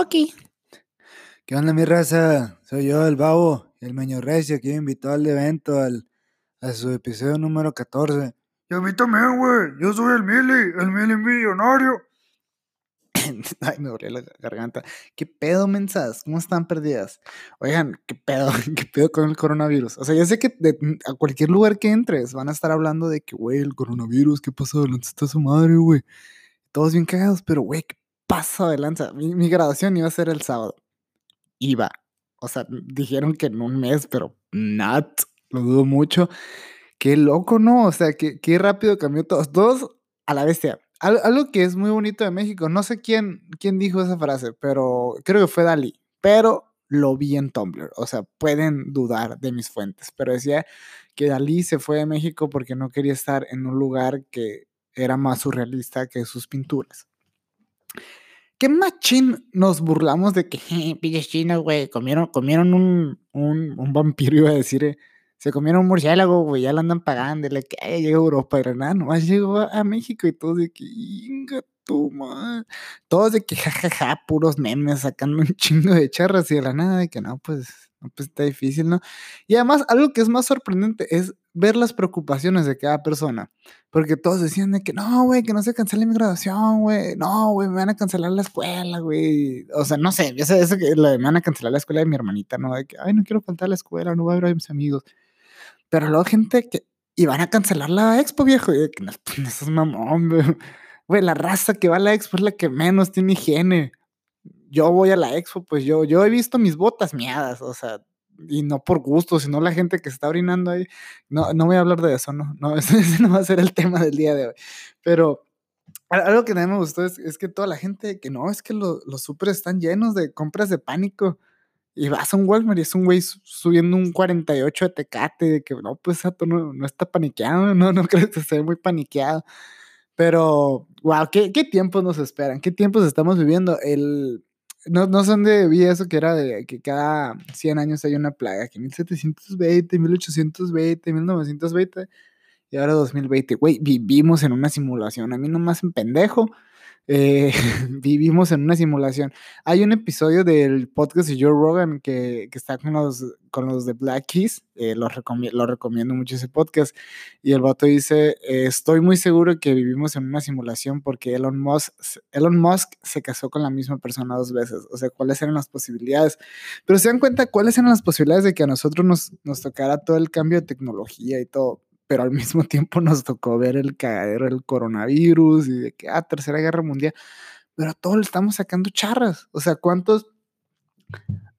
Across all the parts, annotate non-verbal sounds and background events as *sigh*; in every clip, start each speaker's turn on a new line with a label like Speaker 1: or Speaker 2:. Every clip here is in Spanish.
Speaker 1: aquí. ¿Qué onda, mi raza? Soy yo, el babo, el meño recio, que invitó al evento, al, a su episodio número 14.
Speaker 2: Y a mí también, güey. Yo soy el Mili, el Mili millonario. *coughs*
Speaker 1: Ay, me duele la garganta. ¿Qué pedo, mensas? ¿Cómo están perdidas? Oigan, ¿qué pedo? *laughs* ¿Qué pedo con el coronavirus? O sea, ya sé que a cualquier lugar que entres van a estar hablando de que, güey, el coronavirus, ¿qué pasó? ¿Dónde está su madre, güey? Todos bien cagados, pero, güey, ¿qué pasa de lanza? Mi, graduación iba a ser el sábado. Iba. O sea, dijeron que en un mes, pero not. Lo dudo mucho. Qué loco, ¿no? O sea, qué, qué rápido cambió todos. Todos a la bestia algo que es muy bonito de México, no sé quién, quién dijo esa frase, pero creo que fue Dalí, pero lo vi en Tumblr, o sea, pueden dudar de mis fuentes, pero decía que Dalí se fue de México porque no quería estar en un lugar que era más surrealista que sus pinturas. ¿Qué machín nos burlamos de que, *laughs* pilles chinos, güey, comieron, comieron un, un, vampiro, iba a decir, eh, se comieron un murciélago, güey, ya lo andan pagando, le que llegó a Europa, pero nada, nomás llegó a, México y todo de que, inga tu madre. Todos de que, jajaja, puros memes, sacando un *laughs* chingo de charras y de la nada, de que no, pues, pues está difícil, ¿no? Y además, algo que es más sorprendente es ver las preocupaciones de cada persona. Porque todos decían de que no, güey, que no se cancele mi graduación, güey. No, güey, me van a cancelar la escuela, güey. O sea, no sé, eso, eso que me van a cancelar la escuela de mi hermanita, ¿no? De que, ay, no quiero faltar a la escuela, no voy a ver a mis amigos. Pero luego gente que iban a cancelar la expo, viejo. Y que no, pues, es mamón, *laughs* güey. la raza que va a la expo es la que menos tiene higiene. Yo voy a la expo, pues yo, yo he visto mis botas miadas, o sea, y no por gusto, sino la gente que está orinando ahí. No, no voy a hablar de eso, no, no, *laughs* ese, no va a ser el tema del día de hoy. Pero algo que también me gustó es, que toda la gente, que no, es que los super están llenos de compras de pánico. Y vas a un Walmart y es un güey subiendo un 48 de Tecate, de que no, pues no, no está paniqueado, no, no *laughs* creo que esté muy paniqueado. Pero, wow, ¿qué, qué tiempos nos esperan? ¿Qué tiempos estamos viviendo? El, no, no sé dónde vi eso, que era de que cada 100 años hay una plaga, que 1720, 1820, 1920 y ahora 2020. Güey, vivimos en una simulación. A mí nomás en pendejo eh, *laughs* vivimos en una simulación. Hay un episodio del podcast de Joe Rogan que, que está con los, con los de Black Keys, eh, lo, lo, recomiendo mucho ese podcast, y el vato dice, eh, estoy muy seguro que vivimos en una simulación porque Elon Musk, Elon Musk se casó con la misma persona dos veces, o sea, ¿cuáles eran las posibilidades? Pero se dan cuenta cuáles eran las posibilidades de que a nosotros nos, nos tocara todo el cambio de tecnología y todo pero al mismo tiempo nos tocó ver el cagadero del coronavirus y de que, ah, tercera guerra mundial, pero a todos le estamos sacando charras. O sea, ¿cuántos?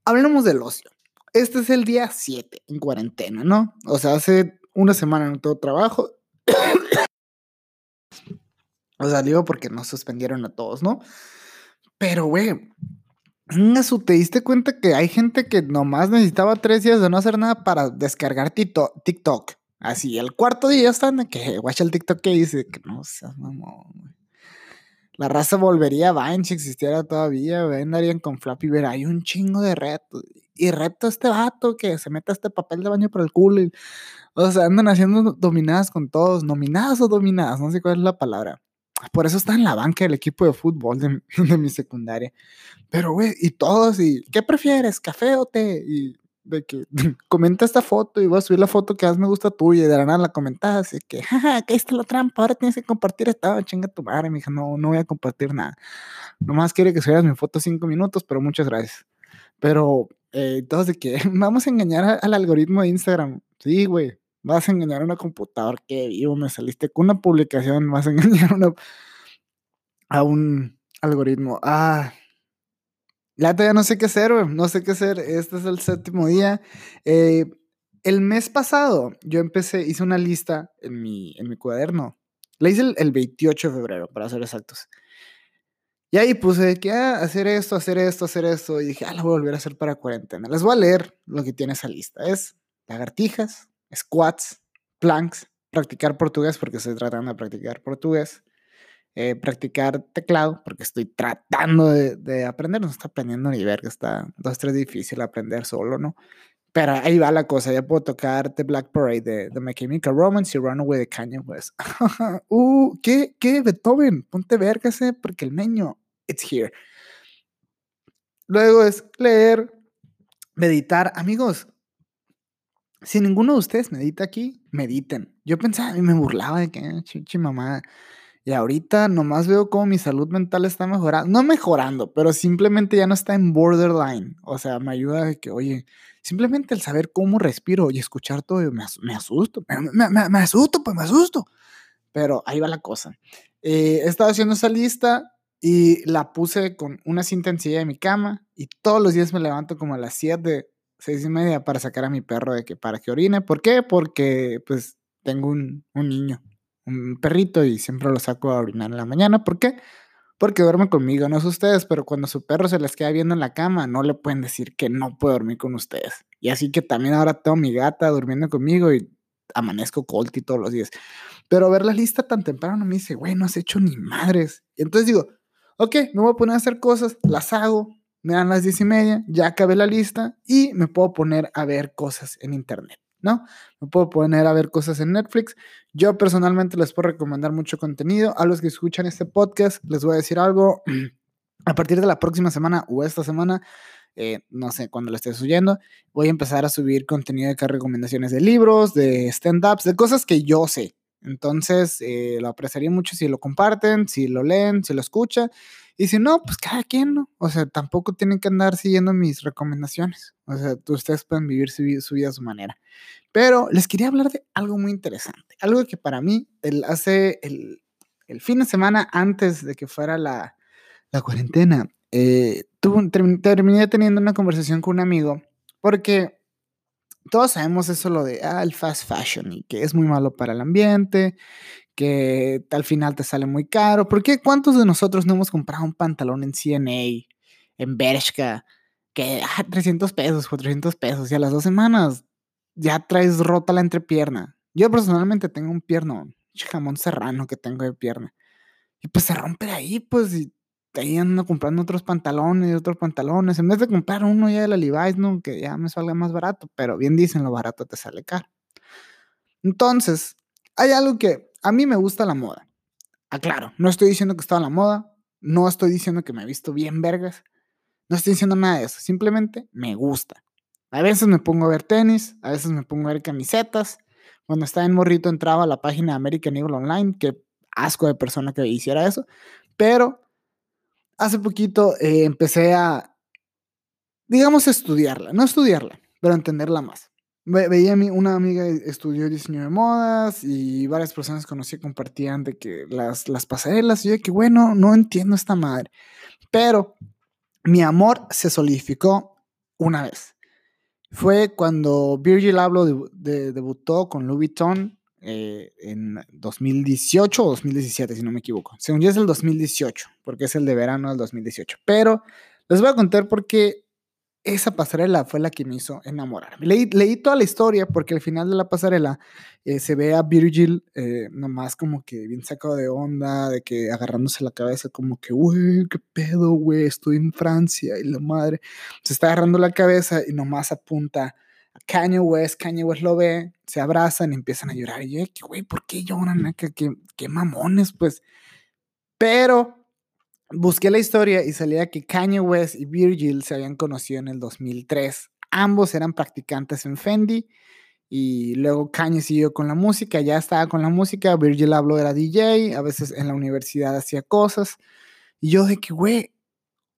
Speaker 1: Hablemos del ocio. Este es el día 7 en cuarentena, ¿no? O sea, hace una semana no tengo trabajo. *coughs* o sea, digo porque nos suspendieron a todos, ¿no? Pero, güey, te diste cuenta que hay gente que nomás necesitaba tres días de no hacer nada para descargar TikTok. Así, el cuarto día están que watch el TikTok que dice que no seas mamón, La raza volvería a Vine si existiera todavía, vendarían con Flappy ver, hay un chingo de retos. Y reto a este vato que se meta este papel de baño por el culo. o sea, andan haciendo dominadas con todos, nominadas o dominadas, no sé cuál es la palabra. Por eso está en la banca del equipo de fútbol de, *laughs* de mi secundaria. Pero, güey, y todos, y ¿qué prefieres, café o té? Y de que *laughs* comenta esta foto y voy a subir la foto que más me gusta tuya y de la nada la comentas y que, *laughs* jaja, acá está la trampa, ahora tienes que compartir esta, chinga tu madre, me dijo, no, no voy a compartir nada. Nomás quiere que subas mi foto cinco minutos, pero muchas gracias. Pero, eh, todos de que *laughs* vamos a engañar al algoritmo de Instagram. Sí, güey, vas a engañar a una computadora que vivo, me saliste con una publicación, vas a engañar una, a un algoritmo. Ah, la ya no sé qué hacer. No sé qué hacer. Este es el séptimo día. Eh, el mes pasado yo empecé, hice una lista en mi, en mi cuaderno. La hice el, 28 de febrero, para ser exactos. Y ahí puse que ah, hacer esto, hacer esto, hacer esto. Y dije, ah, la voy a volver a hacer para cuarentena. Les voy a leer lo que tiene esa lista. Es lagartijas, squats, planks, practicar portugués, porque estoy tratando de practicar portugués, eh, practicar teclado, porque estoy tratando de, aprender, no está aprendiendo ni verga, está dos, tres difícil aprender solo, ¿no? Pero ahí va la cosa, ya puedo tocar The Black Parade de, de My Chemical Romance y Runaway de Kanye West. *laughs* uh, ¿qué, ¿Qué, Beethoven? Ponte verga ese, porque el meño, it's here. Luego es leer, meditar. Amigos, si ninguno de ustedes medita aquí, mediten. Yo pensaba y me burlaba de que, "Ah, chichi mamá. Y ahorita nomás veo cómo mi salud mental está mejorando. No mejorando, pero simplemente ya no está en borderline. O sea, me ayuda de que, oye, simplemente el saber cómo respiro y escuchar todo, me, as- me asusto. Me, asusto, pues me asusto. Pero ahí va la cosa. Eh, he estado haciendo esa lista y la puse con una cinta en silla de mi cama y todos los días me levanto como a las 7, 6 y media para sacar a mi perro de que para que orine. ¿Por qué? Porque pues tengo un, un niño, un perrito y siempre lo saco a orinar en la mañana. ¿Por qué? Porque duerme conmigo, no es ustedes, pero cuando su perro se les queda viendo en la cama, no le pueden decir que no puede dormir con ustedes. Y así que también ahora tengo mi gata durmiendo conmigo y amanezco colty todos los días. Pero ver la lista tan temprano me dice, güey, no has hecho ni madres. Y entonces digo, ok, me voy a poner a hacer cosas, las hago, me dan las diez y media, ya acabé la lista y me puedo poner a ver cosas en internet, ¿no? Me puedo poner a ver cosas en Netflix. Yo personalmente les puedo recomendar mucho contenido. A los que escuchan este podcast, les voy a decir algo. *clears throat* A partir de la próxima semana o esta semana, eh, no sé cuándo lo estés oyendo, voy a empezar a subir contenido de recomendaciones de libros, de stand-ups, de cosas que yo sé. Entonces, eh, lo apreciaría mucho si lo comparten, si lo leen, si lo escuchan. Y si no, pues cada quien, ¿no? O sea, tampoco tienen que andar siguiendo mis recomendaciones. O sea, ustedes pueden vivir su, su vida a su manera. Pero les quería hablar de algo muy interesante. Algo que para mí, hace el, el fin de semana antes de que fuera la, la cuarentena, eh, tuve termin- terminé teniendo una conversación con un amigo porque todos sabemos eso lo de ah, el fast fashion y que es muy malo para el ambiente, que al final te sale muy caro. ¿Por qué cuántos de nosotros no hemos comprado un pantalón en CNA, en Bershka, que ah, 300 pesos, 400 pesos y a las dos semanas ya traes rota la entrepierna? Yo personalmente tengo un piernón, jamón serrano que tengo de pierna. Y pues se rompe de ahí, pues, y ahí ando comprando otros pantalones y otros pantalones. En vez de comprar uno ya de la Levi's, ¿no? Que ya me salga más barato, pero bien dicen, lo barato te sale caro. Entonces, hay algo que a mí me gusta la moda. Aclaro, no estoy diciendo que está a la moda, no estoy diciendo que me he visto bien vergas, no estoy diciendo nada de eso, simplemente me gusta. A veces me pongo a ver tenis, a veces me pongo a ver camisetas. Cuando estaba en morrito entraba a la página de American Eagle Online, que asco de persona que hiciera eso, pero hace poquito eh, empecé a, digamos, estudiarla, no estudiarla, pero entenderla más. Ve- veía a mí, una amiga estudió diseño de modas y varias personas conocí compartían de que las, las pasarelas, y yo de que bueno, no entiendo esta madre, pero mi amor se solidificó una vez. Fue cuando Virgil Abloh de- debutó con Louis Vuitton eh, en 2018 o 2017, si no me equivoco. Según yo es el 2018, porque es el de verano del 2018. Pero les voy a contar por qué esa pasarela fue la que me hizo enamorarme. Leí, leí toda la historia porque al final de la pasarela eh, se ve a Virgil eh, nomás como que bien sacado de onda, de que agarrándose la cabeza como que, güey, qué pedo, güey, estoy en Francia y la madre. Se está agarrando la cabeza y nomás apunta a Kanye West, Kanye West lo ve, se abrazan y empiezan a llorar. Y yo, que, güey, ¿por qué lloran? ¿Qué, qué, qué mamones, pues. Pero busqué la historia y salía que Kanye West y Virgil se habían conocido en el 2003. Ambos eran practicantes en Fendi y luego Kanye siguió con la música, ya estaba con la música, Virgil habló era DJ, a veces en la universidad hacía cosas y yo de que, güey,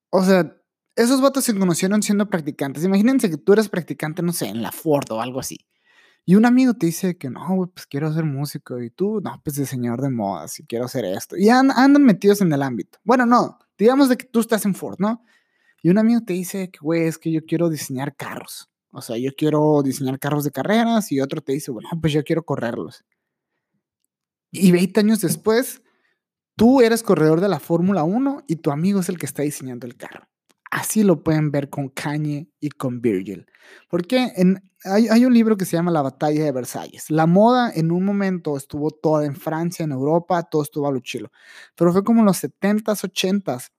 Speaker 1: o sea, esos vatos se conocieron siendo practicantes. Imagínense que tú eres practicante, no sé, en la Ford o algo así. Y un amigo te dice que no, pues quiero ser músico. Y tú, no, pues diseñador de modas y quiero hacer esto. Y an- andan metidos en el ámbito. Bueno, no, digamos de que tú estás en Ford, ¿no? Y un amigo te dice que, güey, es que yo quiero diseñar carros. O sea, yo quiero diseñar carros de carreras. Y otro te dice, bueno, pues yo quiero correrlos. Y 20 años después, tú eres corredor de la Fórmula 1 y tu amigo es el que está diseñando el carro. Así lo pueden ver con Kanye y con Virgil. Porque hay, un libro que se llama La batalla de Versalles. La moda en un momento estuvo toda en Francia, en Europa, todo estuvo a lo chilo. Pero fue como en los 70s, 80s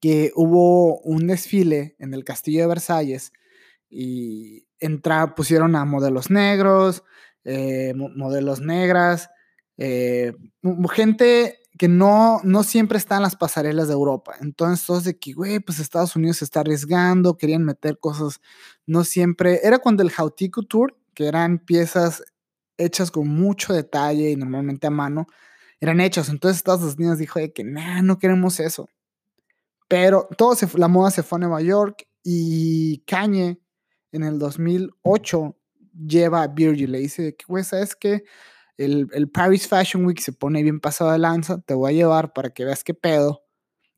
Speaker 1: que hubo un desfile en el castillo de Versalles y entra, pusieron a modelos negros, eh, mo- modelos negras, eh, gente que no, no siempre están las pasarelas de Europa. Entonces, todos de que, güey, pues Estados Unidos se está arriesgando, querían meter cosas, no siempre. Era cuando el Jautico Tour, que eran piezas hechas con mucho detalle y normalmente a mano, eran hechas. Entonces, Estados Unidos dijo de que, nah, no queremos eso. Pero todo se, la moda se fue a Nueva York y Kanye en el 2008 lleva a Virgil. Le dice que, güey, ¿sabes qué? El, el, Paris Fashion Week se pone bien pasado de lanza. Te voy a llevar para que veas qué pedo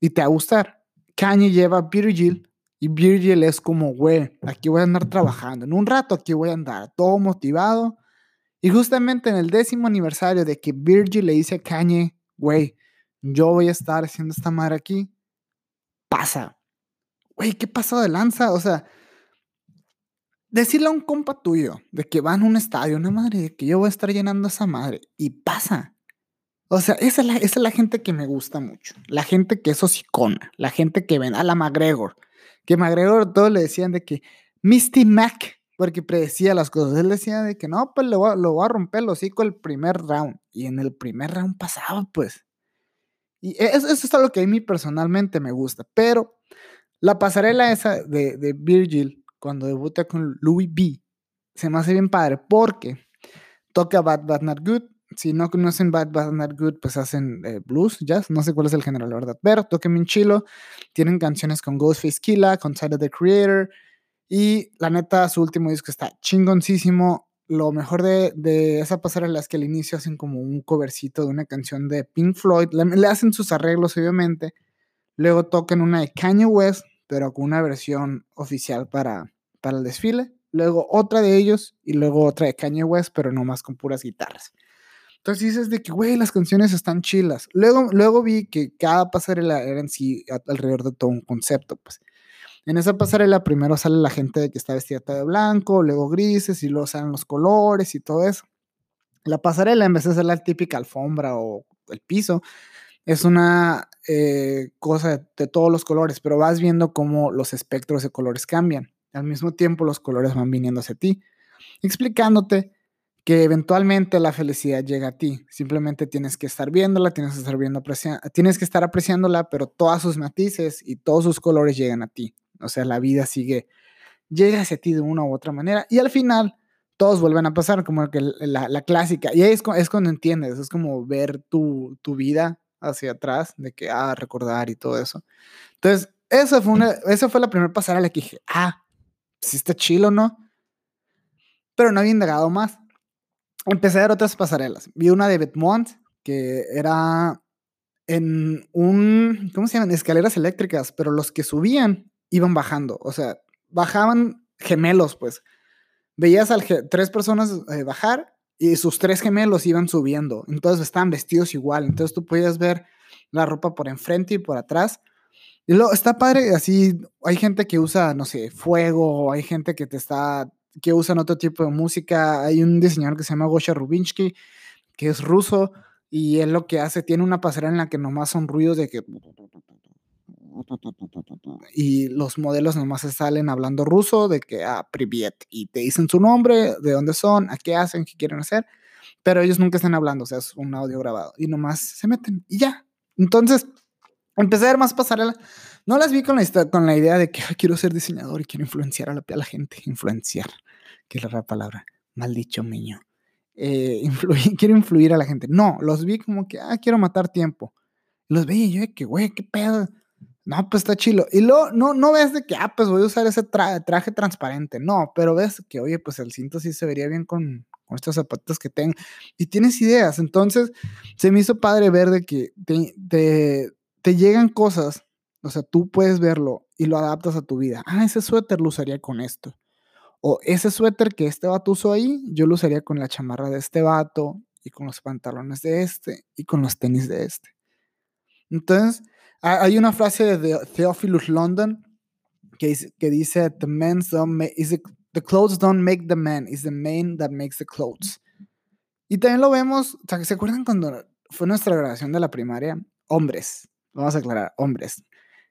Speaker 1: y te va a gustar. Kanye lleva a Virgil y Virgil es como, güey, aquí voy a andar trabajando. En un rato aquí voy a andar todo motivado. Y justamente en el décimo aniversario de que Virgil le dice a Kanye, güey, yo voy a estar haciendo esta madre aquí, pasa. Güey, ¿qué pasó de lanza? O sea, decirle a un compa tuyo de que va en un estadio, una madre, de que yo voy a estar llenando esa madre, y pasa. O sea, esa es, la, gente que me gusta mucho. La gente que es hocicona, la gente que ven a la McGregor. Que McGregor todos le decían de que Misty Mac, porque predecía las cosas. Él decía de que no, pues lo voy, a, a romper el hocico el primer round. Y en el primer round pasaba, pues. Y eso, eso es algo que a mí personalmente me gusta. Pero la pasarela esa de, de Virgil cuando debuta con Louis B. Se me hace bien padre porque toca Bad Bad Not Good. Si no conocen Bad Bad Not Good, pues hacen eh, blues, jazz. No sé cuál es el género, la verdad. Pero toquen bien chilo. Tienen canciones con Ghostface Killa, con Side of the Creator. Y la neta, su último disco está chingoncísimo. Lo mejor de, de esa pasarela es que al inicio hacen como un covercito de una canción de Pink Floyd. Le, hacen sus arreglos, obviamente. Luego tocan una de Kanye West, pero con una versión oficial para, para el desfile, luego otra de ellos y luego otra de Kanye West, pero no más con puras guitarras. Entonces dices de que, güey, las canciones están chilas. Luego, luego vi que cada pasarela era en sí alrededor de todo un concepto, pues. En esa pasarela primero sale la gente que está vestida de blanco, luego grises y luego salen los colores y todo eso. La pasarela, en vez de ser la típica alfombra o el piso, es una eh, cosa de, todos los colores, pero vas viendo cómo los espectros de colores cambian. Al mismo tiempo los colores van viniendo hacia ti, explicándote que eventualmente la felicidad llega a ti. Simplemente tienes que estar viéndola, tienes que estar viendo tienes que estar apreciándola, pero todos sus matices y todos sus colores llegan a ti. O sea, la vida sigue llega hacia ti de una u otra manera y al final todos vuelven a pasar como la, la clásica. Y ahí es, es, cuando entiendes, es como ver tu, tu vida hacia atrás, de que, ah, recordar y todo eso. Entonces, esa fue, una, esa fue la primera pasarela que dije, ah, si está chilo, ¿no? Pero no había indagado más. Empecé a ver otras pasarelas. Vi una de Betmont, que era en un, ¿cómo se llaman? Escaleras eléctricas, pero los que subían iban bajando. O sea, bajaban gemelos, pues. Veías a tres personas eh, bajar y sus tres gemelos iban subiendo. Entonces estaban vestidos igual. Entonces tú podías ver la ropa por enfrente y por atrás. Y luego está padre, así, hay gente que usa, no sé, fuego, hay gente que te está, que usan otro tipo de música. Hay un diseñador que se llama Gosha Rubinsky, que es ruso, y él lo que hace, tiene una pasarela en la que nomás son ruidos de que... Y los modelos nomás se salen hablando ruso, de que, ah, Privyet, y te dicen su nombre, de dónde son, a qué hacen, qué quieren hacer, pero ellos nunca están hablando, o sea, es un audio grabado, y nomás se meten, y ya. Entonces, empecé a ver más pasarelas. No las vi con la, con la idea de que quiero ser diseñador y quiero influenciar a la, a la gente. Influenciar, que es la palabra. Mal dicho, niño. Eh, *laughs* influir, quiero influir a la gente. No, los vi como que, ah, quiero matar tiempo. Los veía yo de que, güey, qué pedo. No, pues está chilo. Y luego, no, no ves de que, ah, pues voy a usar ese tra traje transparente. No, pero ves que, oye, pues el cinto sí se vería bien con, con estos zapatos que tengo. Y tienes ideas. Entonces, se me hizo padre ver de que te, te, te llegan cosas, o sea, tú puedes verlo y lo adaptas a tu vida. Ah, ese suéter lo usaría con esto. O ese suéter que este vato usó ahí, yo lo usaría con la chamarra de este vato y con los pantalones de este y con los tenis de este. Entonces, hay una frase de Theophilus London que dice, que dice the, don't make, the clothes don't make the man, it's the man that makes the clothes. Y también lo vemos, o sea, ¿se acuerdan cuando fue nuestra grabación de la primaria? Hombres, vamos a aclarar, hombres,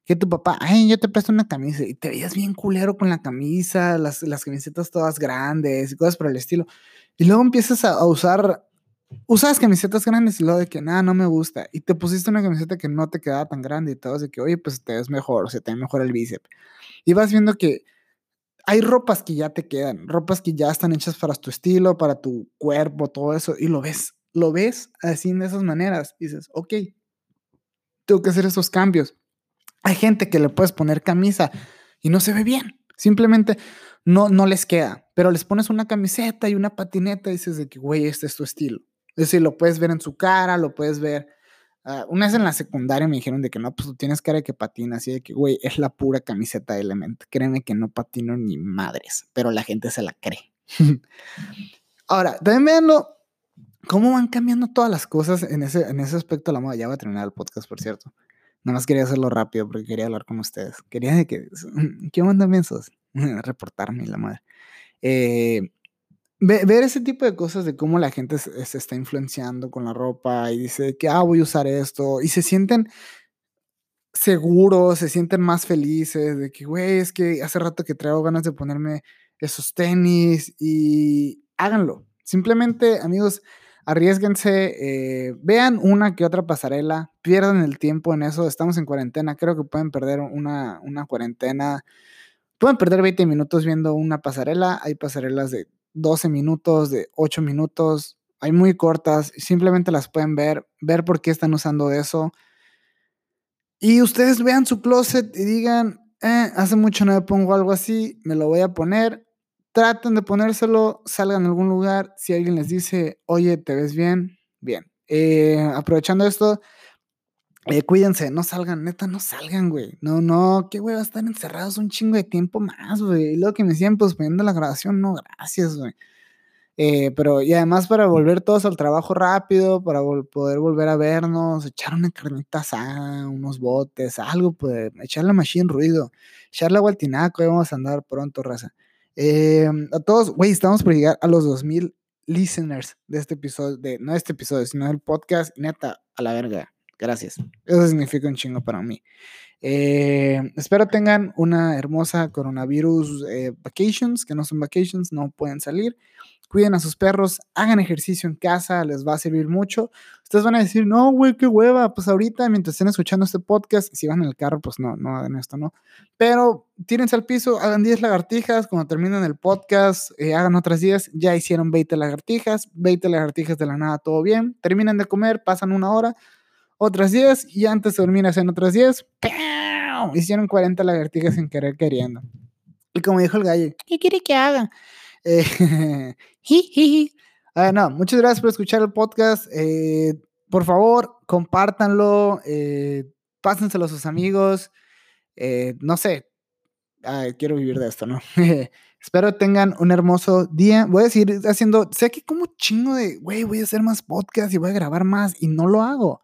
Speaker 1: que tu papá, ay, yo te presto una camisa y te veías bien culero con la camisa, las, las camisetas todas grandes y cosas por el estilo. Y luego empiezas a, a usar usabas camisetas grandes y luego de que nada, no me gusta. Y te pusiste una camiseta que no te quedaba tan grande y todo, de que, oye, pues te ves mejor, o sea, te ve mejor el bíceps. Y vas viendo que hay ropas que ya te quedan, ropas que ya están hechas para tu estilo, para tu cuerpo, todo eso, y lo ves, lo ves así de esas maneras. Y dices, ok, tengo que hacer esos cambios. Hay gente que le puedes poner camisa y no se ve bien. Simplemente no, no les queda. Pero les pones una camiseta y una patineta y dices de que, güey, este es tu estilo. Es decir, lo puedes ver en su cara, lo puedes ver. Ah, una vez en la secundaria me dijeron de que no, pues tú tienes cara de que patina, así de que, güey, es la pura camiseta de Element. Créeme que no patino ni madres, pero la gente se la cree. *laughs* Ahora, también veanlo, cómo van cambiando todas las cosas en ese, en ese aspecto de la moda. Ya va a terminar el podcast, por cierto. Nada más quería hacerlo rápido porque quería hablar con ustedes. Quería de que, *laughs* ¿qué onda, mensos? *laughs* Reportarme la madre. Eh, ver ese tipo de cosas de cómo la gente se, está influenciando con la ropa y dice que, ah, voy a usar esto y se sienten seguros, se sienten más felices de que, güey, es que hace rato que traigo ganas de ponerme esos tenis y háganlo. Simplemente, amigos, arriesguense, eh, vean una que otra pasarela, pierdan el tiempo en eso, estamos en cuarentena, creo que pueden perder una, una cuarentena, pueden perder 20 minutos viendo una pasarela, hay pasarelas de 12 minutos, de 8 minutos, hay muy cortas, simplemente las pueden ver, ver por qué están usando eso. Y ustedes vean su closet y digan, eh, hace mucho no me pongo algo así, me lo voy a poner. Traten de ponérselo, salgan a algún lugar. Si alguien les dice, oye, ¿te ves bien? Bien. Eh, aprovechando esto, eh, cuídense, no salgan, neta, no salgan, güey. No, no, qué güey, va a estar encerrados un chingo de tiempo más, güey. Y luego que me siguen poniendo la grabación, no, gracias, güey. Eh, pero, y además para volver todos al trabajo rápido, para poder volver a vernos, echar una carnita asada, unos botes, algo, pues, echarle a Machine ruido, echarle agua al tinaco, y vamos a andar pronto, raza. Eh, a todos, güey, estamos por llegar a los 2000 listeners de este episodio, de, no este episodio, sino del podcast, neta, a la verga. Gracias. Eso significa un chingo para mí. Eh, espero tengan una hermosa coronavirus eh, vacations, que no son vacations, no pueden salir. Cuiden a sus perros, hagan ejercicio en casa, les va a servir mucho. Ustedes van a decir, no, güey, qué hueva. Pues ahorita, mientras estén escuchando este podcast, si van en el carro, pues no, no hagan esto, ¿no? Pero tírense al piso, hagan 10 lagartijas. Cuando terminen el podcast, eh, hagan otras 10. Ya hicieron 20 lagartijas, 20 lagartijas de la nada, todo bien. Terminan de comer, pasan una hora otras 10 y antes de dormir hacen otras 10. Hicieron 40 lagartijas sin querer queriendo. Y como dijo el gallo, ¿qué quiere que haga? Eh, *laughs* ah, no, muchas gracias por escuchar el podcast. Eh, por favor, compártanlo, eh, pásenselo a sus amigos. Eh, no sé, quiero vivir de esto, ¿no? *laughs* Espero tengan un hermoso día. Voy a seguir haciendo, sé que como chingo de, güey, voy a hacer más podcast y voy a grabar más y no lo hago.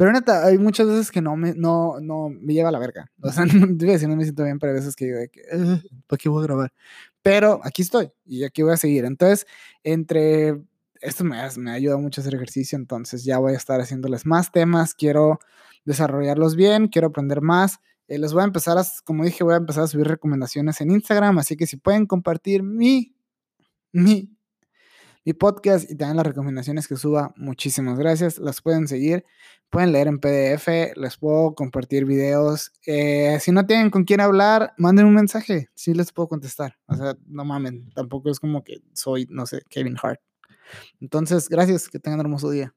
Speaker 1: Pero neta, hay muchas veces que no me, no, no, me lleva a la verga. O sea, *laughs* no, no me siento bien, pero hay veces que digo, de que, ¿para qué voy a grabar? Pero aquí estoy y aquí voy a seguir. Entonces, entre esto me, me ayuda mucho a hacer ejercicio, entonces ya voy a estar haciéndoles más temas, quiero desarrollarlos bien, quiero aprender más. Eh, les voy a empezar, a, como dije, voy a empezar a subir recomendaciones en Instagram, así que si pueden compartir mi, mi mi podcast y también las recomendaciones que suba. Muchísimas gracias. Las pueden seguir, pueden leer en PDF, les puedo compartir videos. Eh, si no tienen con quién hablar, manden un mensaje, sí les puedo contestar. O sea, no mamen, tampoco es como que soy, no sé, Kevin Hart. Entonces, gracias, que tengan un hermoso día.